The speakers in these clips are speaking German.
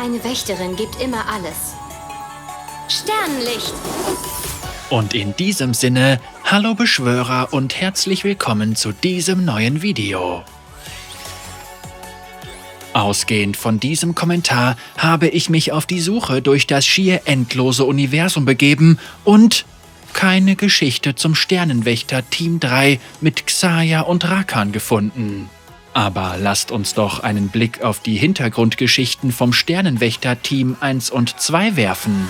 Eine Wächterin gibt immer alles. Sternenlicht! Und in diesem Sinne, hallo Beschwörer und herzlich willkommen zu diesem neuen Video. Ausgehend von diesem Kommentar habe ich mich auf die Suche durch das schier endlose Universum begeben und keine Geschichte zum Sternenwächter Team 3 mit Xaya und Rakan gefunden. Aber lasst uns doch einen Blick auf die Hintergrundgeschichten vom Sternenwächter Team 1 und 2 werfen.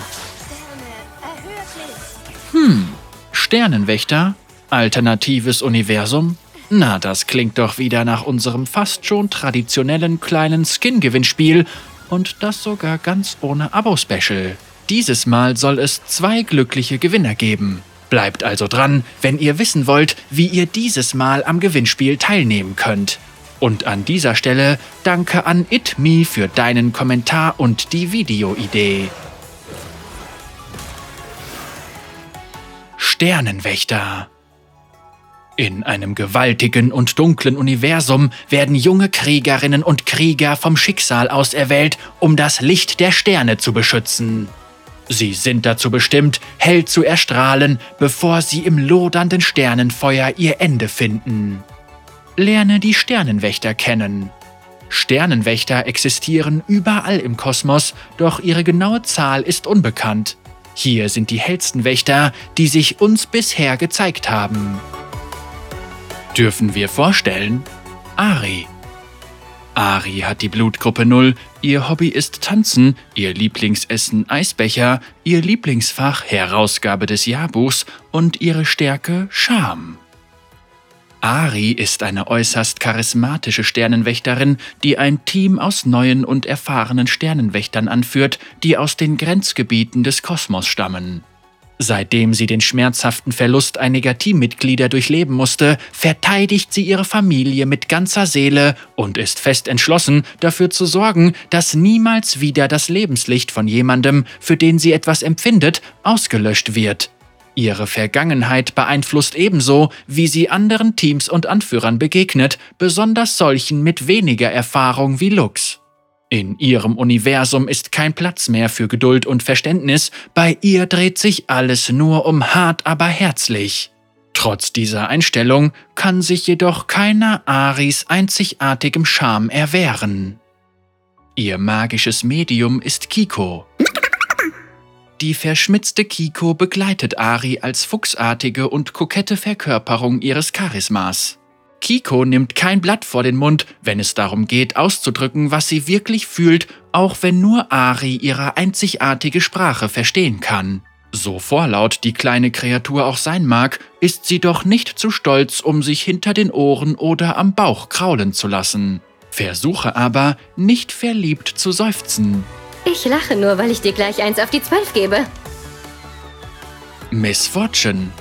Hm, Sternenwächter? Alternatives Universum? Na, das klingt doch wieder nach unserem fast schon traditionellen kleinen Skin-Gewinnspiel und das sogar ganz ohne Abo-Special. Dieses Mal soll es zwei glückliche Gewinner geben. Bleibt also dran, wenn ihr wissen wollt, wie ihr dieses Mal am Gewinnspiel teilnehmen könnt. Und an dieser Stelle danke an ItMe für deinen Kommentar und die Videoidee. Sternenwächter in einem gewaltigen und dunklen Universum werden junge Kriegerinnen und Krieger vom Schicksal auserwählt, um das Licht der Sterne zu beschützen. Sie sind dazu bestimmt, hell zu erstrahlen, bevor sie im lodernden Sternenfeuer ihr Ende finden. Lerne die Sternenwächter kennen. Sternenwächter existieren überall im Kosmos, doch ihre genaue Zahl ist unbekannt. Hier sind die hellsten Wächter, die sich uns bisher gezeigt haben dürfen wir vorstellen Ari. Ari hat die Blutgruppe 0, ihr Hobby ist Tanzen, ihr Lieblingsessen Eisbecher, ihr Lieblingsfach Herausgabe des Jahrbuchs und ihre Stärke Scham. Ari ist eine äußerst charismatische Sternenwächterin, die ein Team aus neuen und erfahrenen Sternenwächtern anführt, die aus den Grenzgebieten des Kosmos stammen. Seitdem sie den schmerzhaften Verlust einiger Teammitglieder durchleben musste, verteidigt sie ihre Familie mit ganzer Seele und ist fest entschlossen, dafür zu sorgen, dass niemals wieder das Lebenslicht von jemandem, für den sie etwas empfindet, ausgelöscht wird. Ihre Vergangenheit beeinflusst ebenso, wie sie anderen Teams und Anführern begegnet, besonders solchen mit weniger Erfahrung wie Lux. In ihrem Universum ist kein Platz mehr für Geduld und Verständnis, bei ihr dreht sich alles nur um hart aber herzlich. Trotz dieser Einstellung kann sich jedoch keiner Aris einzigartigem Charme erwehren. Ihr magisches Medium ist Kiko. Die verschmitzte Kiko begleitet Ari als fuchsartige und kokette Verkörperung ihres Charismas. Kiko nimmt kein Blatt vor den Mund, wenn es darum geht, auszudrücken, was sie wirklich fühlt, auch wenn nur Ari ihre einzigartige Sprache verstehen kann. So vorlaut die kleine Kreatur auch sein mag, ist sie doch nicht zu stolz, um sich hinter den Ohren oder am Bauch kraulen zu lassen. Versuche aber, nicht verliebt zu seufzen. Ich lache nur, weil ich dir gleich eins auf die Zwölf gebe. Miss Fortune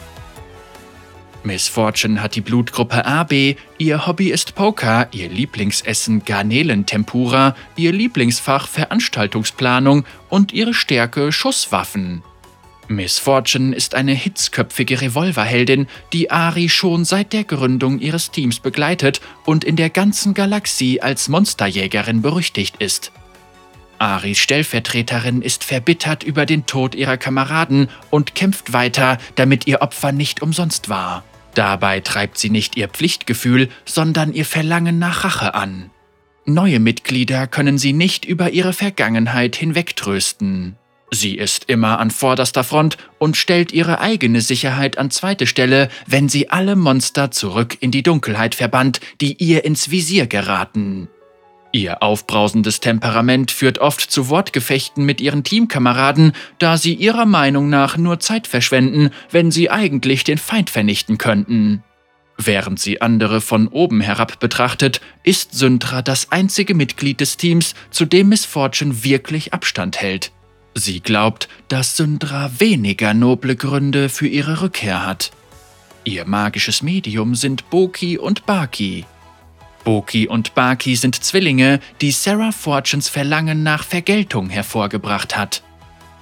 Miss Fortune hat die Blutgruppe AB, ihr Hobby ist Poker, ihr Lieblingsessen Garnelentempura, ihr Lieblingsfach Veranstaltungsplanung und ihre Stärke Schusswaffen. Miss Fortune ist eine hitzköpfige Revolverheldin, die Ari schon seit der Gründung ihres Teams begleitet und in der ganzen Galaxie als Monsterjägerin berüchtigt ist. Aris Stellvertreterin ist verbittert über den Tod ihrer Kameraden und kämpft weiter, damit ihr Opfer nicht umsonst war. Dabei treibt sie nicht ihr Pflichtgefühl, sondern ihr Verlangen nach Rache an. Neue Mitglieder können sie nicht über ihre Vergangenheit hinwegtrösten. Sie ist immer an vorderster Front und stellt ihre eigene Sicherheit an zweite Stelle, wenn sie alle Monster zurück in die Dunkelheit verbannt, die ihr ins Visier geraten. Ihr aufbrausendes Temperament führt oft zu Wortgefechten mit ihren Teamkameraden, da sie ihrer Meinung nach nur Zeit verschwenden, wenn sie eigentlich den Feind vernichten könnten. Während sie andere von oben herab betrachtet, ist Syntra das einzige Mitglied des Teams, zu dem Miss Fortune wirklich Abstand hält. Sie glaubt, dass Syndra weniger noble Gründe für ihre Rückkehr hat. Ihr magisches Medium sind Boki und Baki. Boki und Baki sind Zwillinge, die Sarah Fortunes Verlangen nach Vergeltung hervorgebracht hat.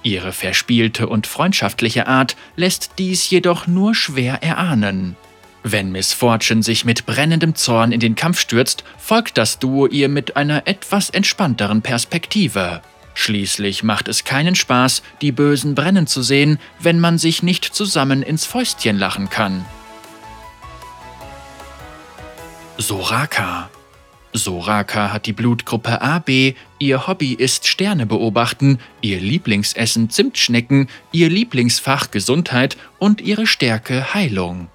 Ihre verspielte und freundschaftliche Art lässt dies jedoch nur schwer erahnen. Wenn Miss Fortune sich mit brennendem Zorn in den Kampf stürzt, folgt das Duo ihr mit einer etwas entspannteren Perspektive. Schließlich macht es keinen Spaß, die Bösen brennen zu sehen, wenn man sich nicht zusammen ins Fäustchen lachen kann. Soraka Soraka hat die Blutgruppe AB, ihr Hobby ist Sterne beobachten, ihr Lieblingsessen Zimtschnecken, ihr Lieblingsfach Gesundheit und ihre Stärke Heilung.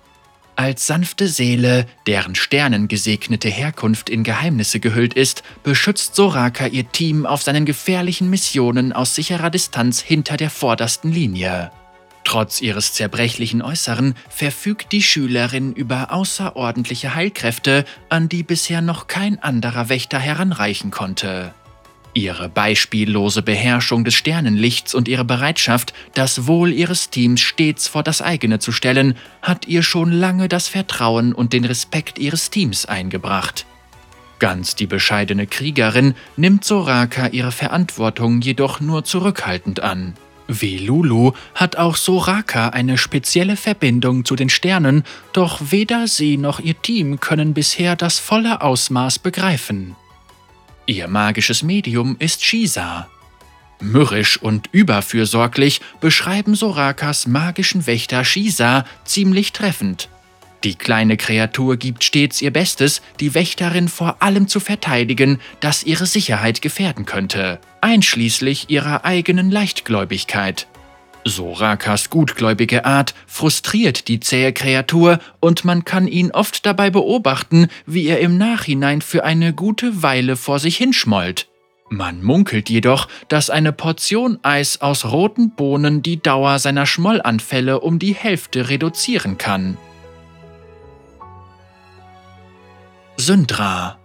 Als sanfte Seele, deren sternengesegnete Herkunft in Geheimnisse gehüllt ist, beschützt Soraka ihr Team auf seinen gefährlichen Missionen aus sicherer Distanz hinter der vordersten Linie. Trotz ihres zerbrechlichen Äußeren verfügt die Schülerin über außerordentliche Heilkräfte, an die bisher noch kein anderer Wächter heranreichen konnte. Ihre beispiellose Beherrschung des Sternenlichts und ihre Bereitschaft, das Wohl ihres Teams stets vor das eigene zu stellen, hat ihr schon lange das Vertrauen und den Respekt ihres Teams eingebracht. Ganz die bescheidene Kriegerin nimmt Soraka ihre Verantwortung jedoch nur zurückhaltend an. Wie Lulu hat auch Soraka eine spezielle Verbindung zu den Sternen, doch weder sie noch ihr Team können bisher das volle Ausmaß begreifen. Ihr magisches Medium ist Shisa. Mürrisch und überfürsorglich beschreiben Sorakas magischen Wächter Shisa ziemlich treffend. Die kleine Kreatur gibt stets ihr Bestes, die Wächterin vor allem zu verteidigen, das ihre Sicherheit gefährden könnte, einschließlich ihrer eigenen Leichtgläubigkeit. Sorakas gutgläubige Art frustriert die zähe Kreatur und man kann ihn oft dabei beobachten, wie er im Nachhinein für eine gute Weile vor sich hinschmollt. Man munkelt jedoch, dass eine Portion Eis aus roten Bohnen die Dauer seiner Schmollanfälle um die Hälfte reduzieren kann. Syndra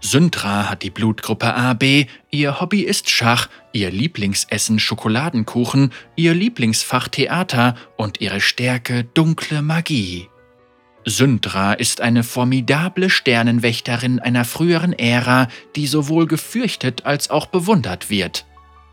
Syntra hat die Blutgruppe AB, ihr Hobby ist Schach, ihr Lieblingsessen Schokoladenkuchen, ihr Lieblingsfach Theater und ihre Stärke dunkle Magie. Syntra ist eine formidable Sternenwächterin einer früheren Ära, die sowohl gefürchtet als auch bewundert wird.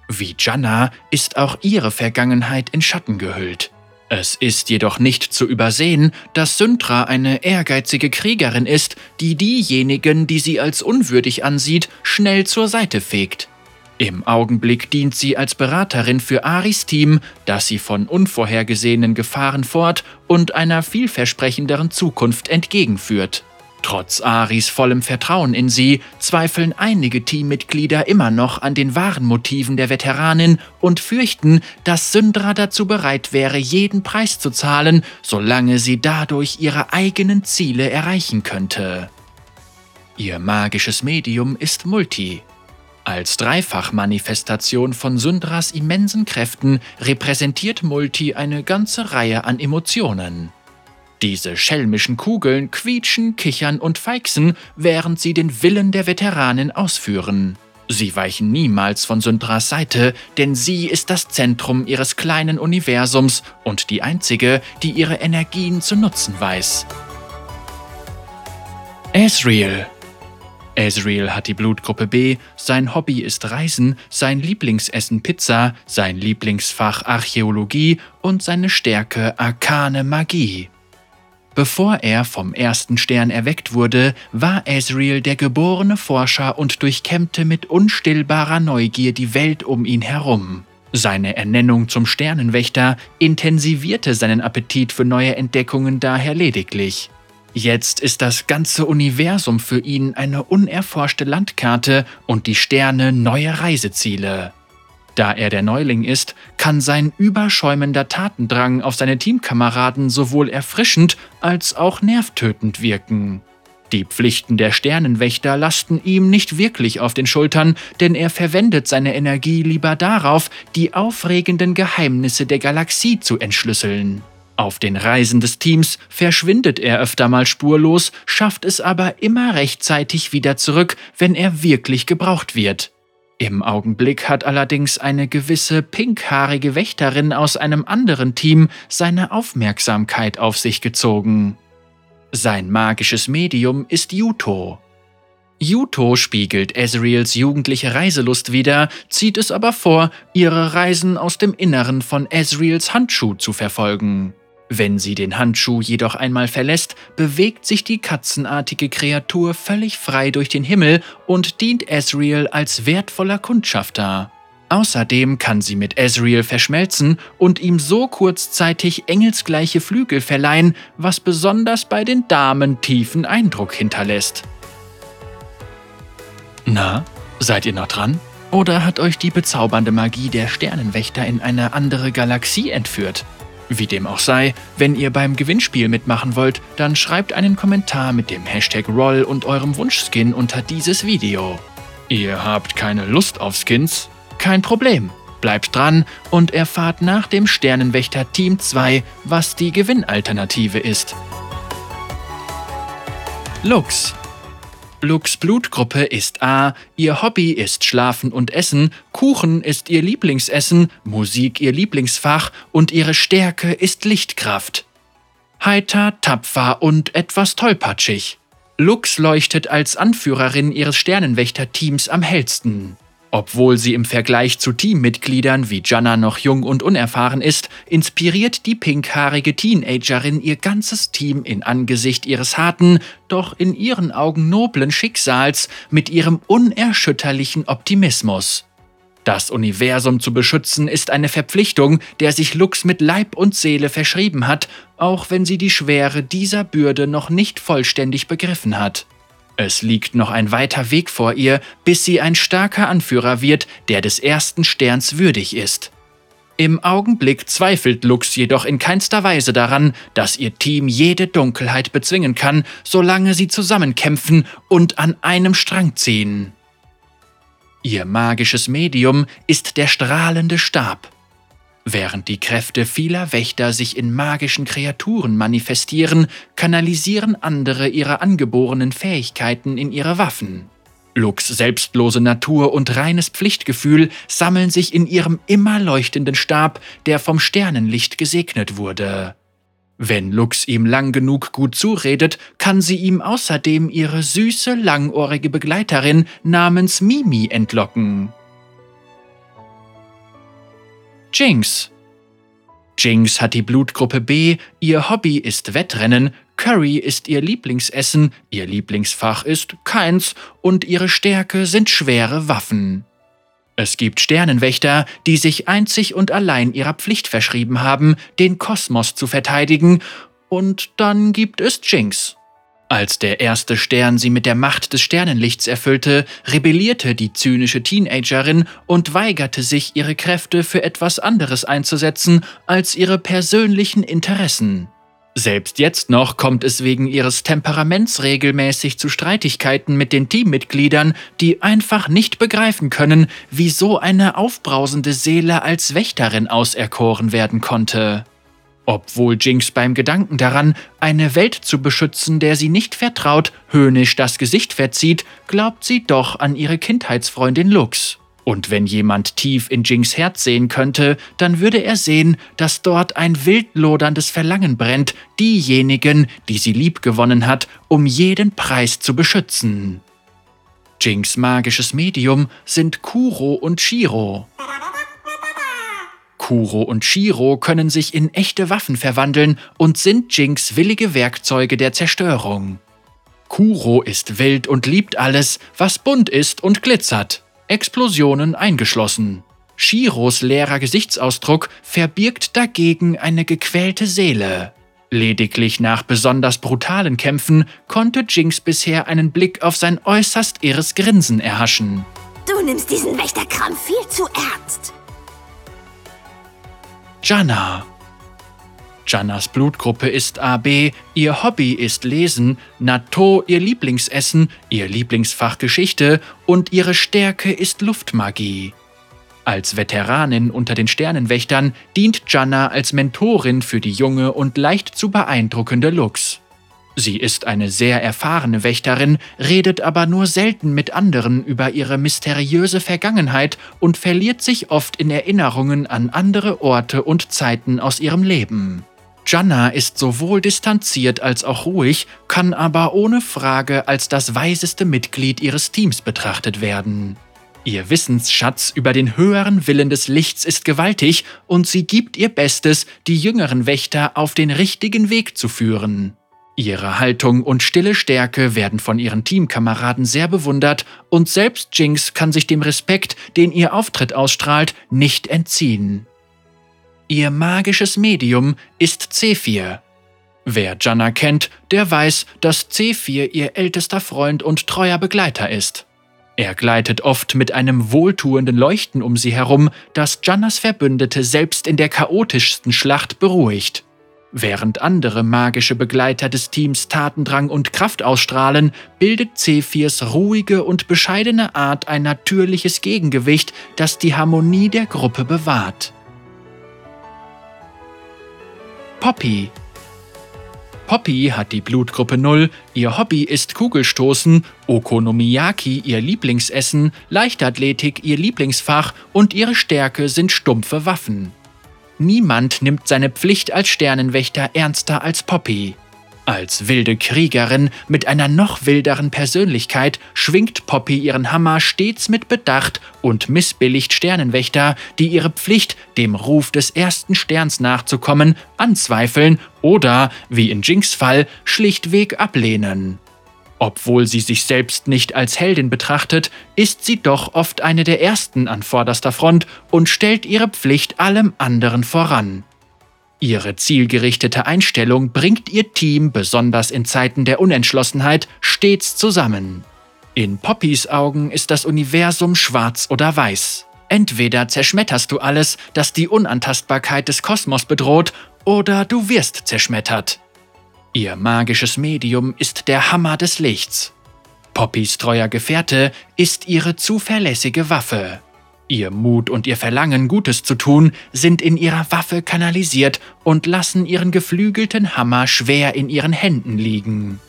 Wie Janna ist auch ihre Vergangenheit in Schatten gehüllt. Es ist jedoch nicht zu übersehen, dass Syntra eine ehrgeizige Kriegerin ist, die diejenigen, die sie als unwürdig ansieht, schnell zur Seite fegt. Im Augenblick dient sie als Beraterin für Aris Team, das sie von unvorhergesehenen Gefahren fort und einer vielversprechenderen Zukunft entgegenführt. Trotz Aris vollem Vertrauen in sie zweifeln einige Teammitglieder immer noch an den wahren Motiven der Veteranin und fürchten, dass Syndra dazu bereit wäre, jeden Preis zu zahlen, solange sie dadurch ihre eigenen Ziele erreichen könnte. Ihr magisches Medium ist Multi. Als Dreifachmanifestation von Syndras immensen Kräften repräsentiert Multi eine ganze Reihe an Emotionen. Diese schelmischen Kugeln quietschen, kichern und feixen, während sie den Willen der Veteranen ausführen. Sie weichen niemals von Syndras Seite, denn sie ist das Zentrum ihres kleinen Universums und die einzige, die ihre Energien zu nutzen weiß. Ezreal Ezreal hat die Blutgruppe B, sein Hobby ist Reisen, sein Lieblingsessen Pizza, sein Lieblingsfach Archäologie und seine Stärke arkane Magie. Bevor er vom ersten Stern erweckt wurde, war Ezreal der geborene Forscher und durchkämmte mit unstillbarer Neugier die Welt um ihn herum. Seine Ernennung zum Sternenwächter intensivierte seinen Appetit für neue Entdeckungen daher lediglich. Jetzt ist das ganze Universum für ihn eine unerforschte Landkarte und die Sterne neue Reiseziele. Da er der Neuling ist, kann sein überschäumender Tatendrang auf seine Teamkameraden sowohl erfrischend als auch nervtötend wirken. Die Pflichten der Sternenwächter lasten ihm nicht wirklich auf den Schultern, denn er verwendet seine Energie lieber darauf, die aufregenden Geheimnisse der Galaxie zu entschlüsseln. Auf den Reisen des Teams verschwindet er öfter mal spurlos, schafft es aber immer rechtzeitig wieder zurück, wenn er wirklich gebraucht wird. Im Augenblick hat allerdings eine gewisse pinkhaarige Wächterin aus einem anderen Team seine Aufmerksamkeit auf sich gezogen. Sein magisches Medium ist Yuto. Yuto spiegelt Ezreals jugendliche Reiselust wider, zieht es aber vor, ihre Reisen aus dem Inneren von Ezreals Handschuh zu verfolgen. Wenn sie den Handschuh jedoch einmal verlässt, bewegt sich die katzenartige Kreatur völlig frei durch den Himmel und dient Ezreal als wertvoller Kundschafter. Außerdem kann sie mit Ezreal verschmelzen und ihm so kurzzeitig engelsgleiche Flügel verleihen, was besonders bei den Damen tiefen Eindruck hinterlässt. Na, seid ihr noch dran? Oder hat euch die bezaubernde Magie der Sternenwächter in eine andere Galaxie entführt? Wie dem auch sei, wenn ihr beim Gewinnspiel mitmachen wollt, dann schreibt einen Kommentar mit dem Hashtag Roll und eurem Wunschskin unter dieses Video. Ihr habt keine Lust auf Skins? Kein Problem. Bleibt dran und erfahrt nach dem Sternenwächter Team 2, was die Gewinnalternative ist. Lux Lux Blutgruppe ist A, ihr Hobby ist Schlafen und Essen, Kuchen ist ihr Lieblingsessen, Musik ihr Lieblingsfach und ihre Stärke ist Lichtkraft. Heiter, tapfer und etwas tollpatschig. Lux leuchtet als Anführerin ihres Sternenwächter-Teams am hellsten. Obwohl sie im Vergleich zu Teammitgliedern wie Janna noch jung und unerfahren ist, inspiriert die pinkhaarige Teenagerin ihr ganzes Team in Angesicht ihres harten, doch in ihren Augen noblen Schicksals mit ihrem unerschütterlichen Optimismus. Das Universum zu beschützen ist eine Verpflichtung, der sich Lux mit Leib und Seele verschrieben hat, auch wenn sie die Schwere dieser Bürde noch nicht vollständig begriffen hat. Es liegt noch ein weiter Weg vor ihr, bis sie ein starker Anführer wird, der des ersten Sterns würdig ist. Im Augenblick zweifelt Lux jedoch in keinster Weise daran, dass ihr Team jede Dunkelheit bezwingen kann, solange sie zusammenkämpfen und an einem Strang ziehen. Ihr magisches Medium ist der strahlende Stab. Während die Kräfte vieler Wächter sich in magischen Kreaturen manifestieren, kanalisieren andere ihre angeborenen Fähigkeiten in ihre Waffen. Lux selbstlose Natur und reines Pflichtgefühl sammeln sich in ihrem immer leuchtenden Stab, der vom Sternenlicht gesegnet wurde. Wenn Lux ihm lang genug gut zuredet, kann sie ihm außerdem ihre süße, langohrige Begleiterin namens Mimi entlocken. Jinx. Jinx hat die Blutgruppe B, ihr Hobby ist Wettrennen, Curry ist ihr Lieblingsessen, ihr Lieblingsfach ist keins und ihre Stärke sind schwere Waffen. Es gibt Sternenwächter, die sich einzig und allein ihrer Pflicht verschrieben haben, den Kosmos zu verteidigen, und dann gibt es Jinx. Als der erste Stern sie mit der Macht des Sternenlichts erfüllte, rebellierte die zynische Teenagerin und weigerte sich, ihre Kräfte für etwas anderes einzusetzen als ihre persönlichen Interessen. Selbst jetzt noch kommt es wegen ihres Temperaments regelmäßig zu Streitigkeiten mit den Teammitgliedern, die einfach nicht begreifen können, wie so eine aufbrausende Seele als Wächterin auserkoren werden konnte. Obwohl Jinx beim Gedanken daran, eine Welt zu beschützen, der sie nicht vertraut, höhnisch das Gesicht verzieht, glaubt sie doch an ihre Kindheitsfreundin Lux. Und wenn jemand tief in Jinx Herz sehen könnte, dann würde er sehen, dass dort ein wildloderndes Verlangen brennt, diejenigen, die sie liebgewonnen hat, um jeden Preis zu beschützen. Jinx magisches Medium sind Kuro und Shiro. Kuro und Shiro können sich in echte Waffen verwandeln und sind Jinx willige Werkzeuge der Zerstörung. Kuro ist wild und liebt alles, was bunt ist und glitzert, Explosionen eingeschlossen. Shiros leerer Gesichtsausdruck verbirgt dagegen eine gequälte Seele. Lediglich nach besonders brutalen Kämpfen konnte Jinx bisher einen Blick auf sein äußerst irres Grinsen erhaschen. Du nimmst diesen Wächterkram viel zu ernst. Jana. Jannas Blutgruppe ist AB, ihr Hobby ist Lesen, Nato ihr Lieblingsessen, ihr Lieblingsfach Geschichte und ihre Stärke ist Luftmagie. Als Veteranin unter den Sternenwächtern dient Janna als Mentorin für die junge und leicht zu beeindruckende Lux. Sie ist eine sehr erfahrene Wächterin, redet aber nur selten mit anderen über ihre mysteriöse Vergangenheit und verliert sich oft in Erinnerungen an andere Orte und Zeiten aus ihrem Leben. Janna ist sowohl distanziert als auch ruhig, kann aber ohne Frage als das weiseste Mitglied ihres Teams betrachtet werden. Ihr Wissensschatz über den höheren Willen des Lichts ist gewaltig und sie gibt ihr Bestes, die jüngeren Wächter auf den richtigen Weg zu führen. Ihre Haltung und stille Stärke werden von ihren Teamkameraden sehr bewundert und selbst Jinx kann sich dem Respekt, den ihr Auftritt ausstrahlt, nicht entziehen. Ihr magisches Medium ist C4. Wer Janna kennt, der weiß, dass C4 ihr ältester Freund und treuer Begleiter ist. Er gleitet oft mit einem wohltuenden Leuchten um sie herum, das Jannas Verbündete selbst in der chaotischsten Schlacht beruhigt. Während andere magische Begleiter des Teams Tatendrang und Kraft ausstrahlen, bildet C4s ruhige und bescheidene Art ein natürliches Gegengewicht, das die Harmonie der Gruppe bewahrt. Poppy Poppy hat die Blutgruppe 0, ihr Hobby ist Kugelstoßen, Okonomiyaki ihr Lieblingsessen, Leichtathletik ihr Lieblingsfach und ihre Stärke sind stumpfe Waffen. Niemand nimmt seine Pflicht als Sternenwächter ernster als Poppy. Als wilde Kriegerin mit einer noch wilderen Persönlichkeit schwingt Poppy ihren Hammer stets mit Bedacht und missbilligt Sternenwächter, die ihre Pflicht, dem Ruf des ersten Sterns nachzukommen, anzweifeln oder, wie in Jinx Fall, schlichtweg ablehnen. Obwohl sie sich selbst nicht als Heldin betrachtet, ist sie doch oft eine der ersten an vorderster Front und stellt ihre Pflicht allem anderen voran. Ihre zielgerichtete Einstellung bringt ihr Team besonders in Zeiten der Unentschlossenheit stets zusammen. In Poppys Augen ist das Universum schwarz oder weiß. Entweder zerschmetterst du alles, das die Unantastbarkeit des Kosmos bedroht, oder du wirst zerschmettert. Ihr magisches Medium ist der Hammer des Lichts. Poppys treuer Gefährte ist ihre zuverlässige Waffe. Ihr Mut und ihr Verlangen, Gutes zu tun, sind in ihrer Waffe kanalisiert und lassen ihren geflügelten Hammer schwer in ihren Händen liegen.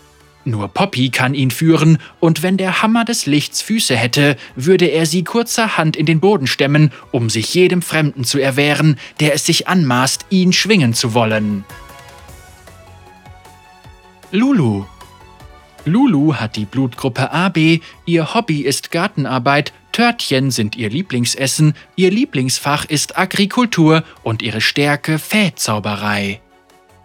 Nur Poppy kann ihn führen, und wenn der Hammer des Lichts Füße hätte, würde er sie kurzerhand in den Boden stemmen, um sich jedem Fremden zu erwehren, der es sich anmaßt, ihn schwingen zu wollen. Lulu Lulu hat die Blutgruppe AB, ihr Hobby ist Gartenarbeit, Törtchen sind ihr Lieblingsessen, ihr Lieblingsfach ist Agrikultur und ihre Stärke Fähzauberei.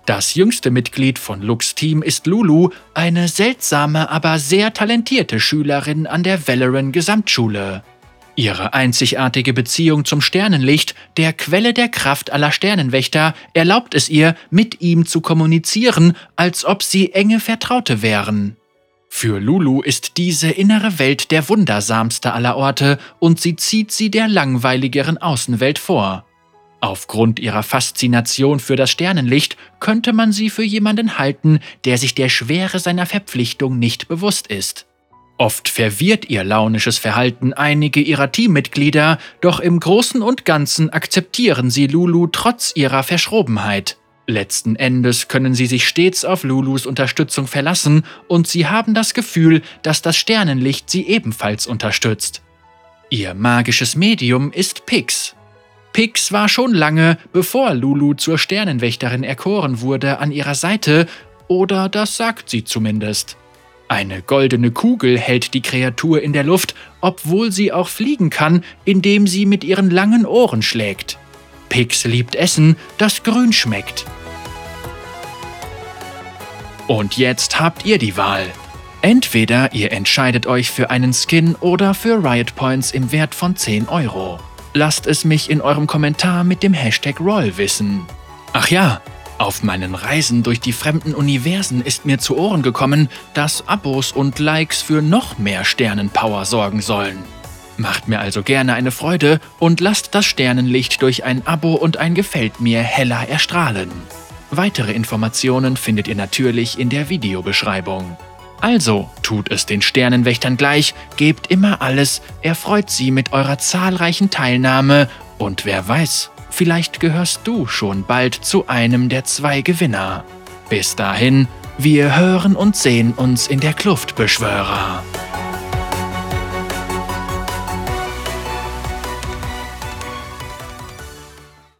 Das jüngste Mitglied von Lux Team ist Lulu, eine seltsame, aber sehr talentierte Schülerin an der Valoran Gesamtschule. Ihre einzigartige Beziehung zum Sternenlicht, der Quelle der Kraft aller Sternenwächter, erlaubt es ihr, mit ihm zu kommunizieren, als ob sie enge Vertraute wären. Für Lulu ist diese innere Welt der wundersamste aller Orte und sie zieht sie der langweiligeren Außenwelt vor. Aufgrund ihrer Faszination für das Sternenlicht könnte man sie für jemanden halten, der sich der Schwere seiner Verpflichtung nicht bewusst ist. Oft verwirrt ihr launisches Verhalten einige ihrer Teammitglieder, doch im Großen und Ganzen akzeptieren sie Lulu trotz ihrer Verschrobenheit. Letzten Endes können sie sich stets auf Lulus Unterstützung verlassen und sie haben das Gefühl, dass das Sternenlicht sie ebenfalls unterstützt. Ihr magisches Medium ist Pix. Pix war schon lange, bevor Lulu zur Sternenwächterin erkoren wurde, an ihrer Seite, oder das sagt sie zumindest. Eine goldene Kugel hält die Kreatur in der Luft, obwohl sie auch fliegen kann, indem sie mit ihren langen Ohren schlägt. Pix liebt Essen, das grün schmeckt. Und jetzt habt ihr die Wahl. Entweder ihr entscheidet euch für einen Skin oder für Riot Points im Wert von 10 Euro. Lasst es mich in eurem Kommentar mit dem Hashtag Roll wissen. Ach ja, auf meinen Reisen durch die fremden Universen ist mir zu Ohren gekommen, dass Abos und Likes für noch mehr Sternenpower sorgen sollen. Macht mir also gerne eine Freude und lasst das Sternenlicht durch ein Abo und ein Gefällt mir heller erstrahlen. Weitere Informationen findet ihr natürlich in der Videobeschreibung. Also tut es den Sternenwächtern gleich, gebt immer alles, erfreut sie mit eurer zahlreichen Teilnahme und wer weiß, vielleicht gehörst du schon bald zu einem der zwei Gewinner. Bis dahin, wir hören und sehen uns in der Kluftbeschwörer.